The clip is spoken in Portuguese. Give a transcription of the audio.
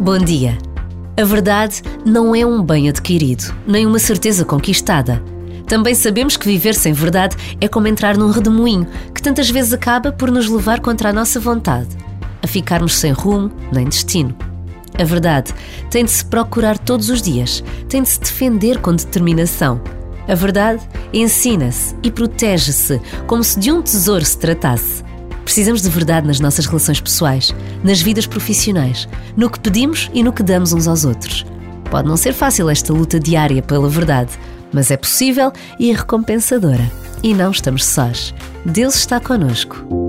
Bom dia. A verdade não é um bem adquirido, nem uma certeza conquistada. Também sabemos que viver sem verdade é como entrar num redemoinho que tantas vezes acaba por nos levar contra a nossa vontade, a ficarmos sem rumo nem destino. A verdade tem de se procurar todos os dias, tem de se defender com determinação. A verdade ensina-se e protege-se como se de um tesouro se tratasse. Precisamos de verdade nas nossas relações pessoais, nas vidas profissionais, no que pedimos e no que damos uns aos outros. Pode não ser fácil esta luta diária pela verdade, mas é possível e recompensadora. E não estamos sós. Deus está conosco.